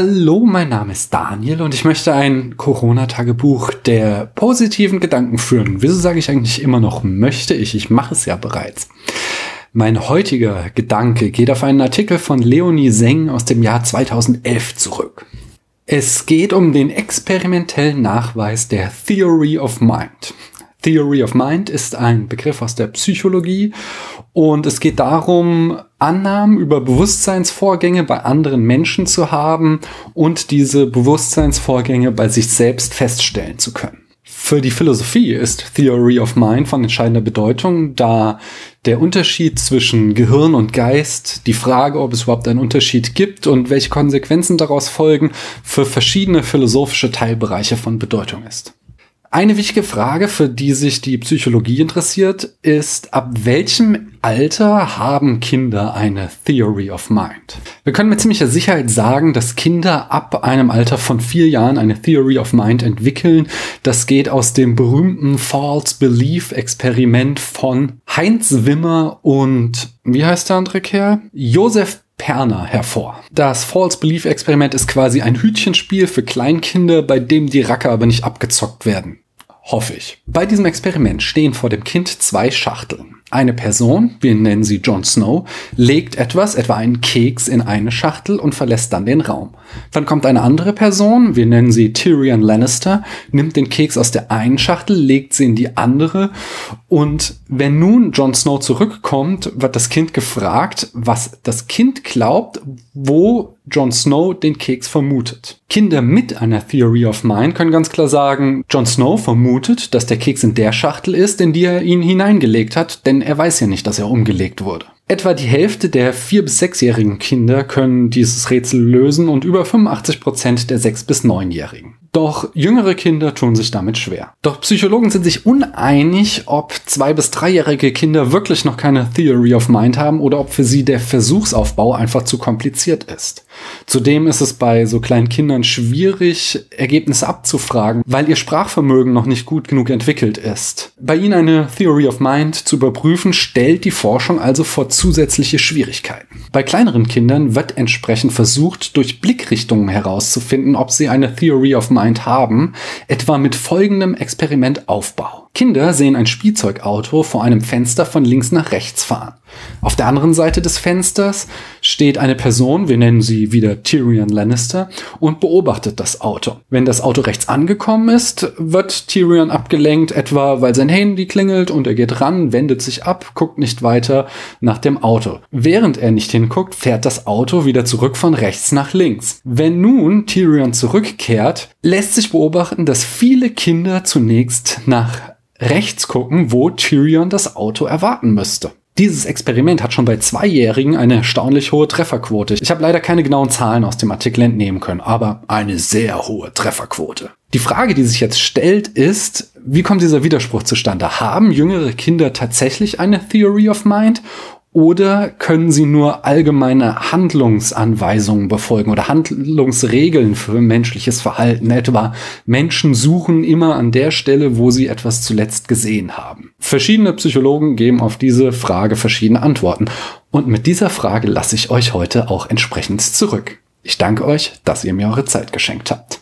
Hallo, mein Name ist Daniel und ich möchte ein Corona-Tagebuch der positiven Gedanken führen. Wieso sage ich eigentlich immer noch möchte ich? Ich mache es ja bereits. Mein heutiger Gedanke geht auf einen Artikel von Leonie Seng aus dem Jahr 2011 zurück. Es geht um den experimentellen Nachweis der Theory of Mind. Theory of Mind ist ein Begriff aus der Psychologie und es geht darum, Annahmen über Bewusstseinsvorgänge bei anderen Menschen zu haben und diese Bewusstseinsvorgänge bei sich selbst feststellen zu können. Für die Philosophie ist Theory of Mind von entscheidender Bedeutung, da der Unterschied zwischen Gehirn und Geist, die Frage, ob es überhaupt einen Unterschied gibt und welche Konsequenzen daraus folgen, für verschiedene philosophische Teilbereiche von Bedeutung ist. Eine wichtige Frage, für die sich die Psychologie interessiert, ist, ab welchem Alter haben Kinder eine Theory of Mind? Wir können mit ziemlicher Sicherheit sagen, dass Kinder ab einem Alter von vier Jahren eine Theory of Mind entwickeln. Das geht aus dem berühmten False Belief Experiment von Heinz Wimmer und wie heißt der andere Kerl? Josef Perner hervor. Das False Belief Experiment ist quasi ein Hütchenspiel für Kleinkinder, bei dem die Racker aber nicht abgezockt werden. Hoffe ich. Bei diesem Experiment stehen vor dem Kind zwei Schachteln. Eine Person, wir nennen sie Jon Snow, legt etwas, etwa einen Keks, in eine Schachtel und verlässt dann den Raum. Dann kommt eine andere Person, wir nennen sie Tyrion Lannister, nimmt den Keks aus der einen Schachtel, legt sie in die andere und wenn nun Jon Snow zurückkommt, wird das Kind gefragt, was das Kind glaubt, wo Jon Snow den Keks vermutet. Kinder mit einer Theory of Mind können ganz klar sagen, Jon Snow vermutet, dass der Keks in der Schachtel ist, in die er ihn hineingelegt hat, denn er weiß ja nicht, dass er umgelegt wurde. Etwa die Hälfte der vier bis sechsjährigen Kinder können dieses Rätsel lösen und über 85 Prozent der sechs bis neunjährigen. Doch jüngere Kinder tun sich damit schwer. Doch Psychologen sind sich uneinig, ob zwei bis dreijährige Kinder wirklich noch keine Theory of Mind haben oder ob für sie der Versuchsaufbau einfach zu kompliziert ist. Zudem ist es bei so kleinen Kindern schwierig, Ergebnisse abzufragen, weil ihr Sprachvermögen noch nicht gut genug entwickelt ist. Bei ihnen eine Theory of Mind zu überprüfen, stellt die Forschung also vor zusätzliche Schwierigkeiten. Bei kleineren Kindern wird entsprechend versucht, durch Blickrichtungen herauszufinden, ob sie eine Theory of Mind haben, etwa mit folgendem Experimentaufbau. Kinder sehen ein Spielzeugauto vor einem Fenster von links nach rechts fahren. Auf der anderen Seite des Fensters steht eine Person, wir nennen sie wieder Tyrion Lannister, und beobachtet das Auto. Wenn das Auto rechts angekommen ist, wird Tyrion abgelenkt, etwa weil sein Handy klingelt und er geht ran, wendet sich ab, guckt nicht weiter nach dem Auto. Während er nicht hinguckt, fährt das Auto wieder zurück von rechts nach links. Wenn nun Tyrion zurückkehrt, lässt sich beobachten, dass viele Kinder zunächst nach rechts gucken, wo Tyrion das Auto erwarten müsste. Dieses Experiment hat schon bei Zweijährigen eine erstaunlich hohe Trefferquote. Ich habe leider keine genauen Zahlen aus dem Artikel entnehmen können, aber eine sehr hohe Trefferquote. Die Frage, die sich jetzt stellt, ist, wie kommt dieser Widerspruch zustande? Haben jüngere Kinder tatsächlich eine Theory of Mind oder können sie nur allgemeine Handlungsanweisungen befolgen oder Handlungsregeln für menschliches Verhalten? Etwa Menschen suchen immer an der Stelle, wo sie etwas zuletzt gesehen haben. Verschiedene Psychologen geben auf diese Frage verschiedene Antworten. Und mit dieser Frage lasse ich euch heute auch entsprechend zurück. Ich danke euch, dass ihr mir eure Zeit geschenkt habt.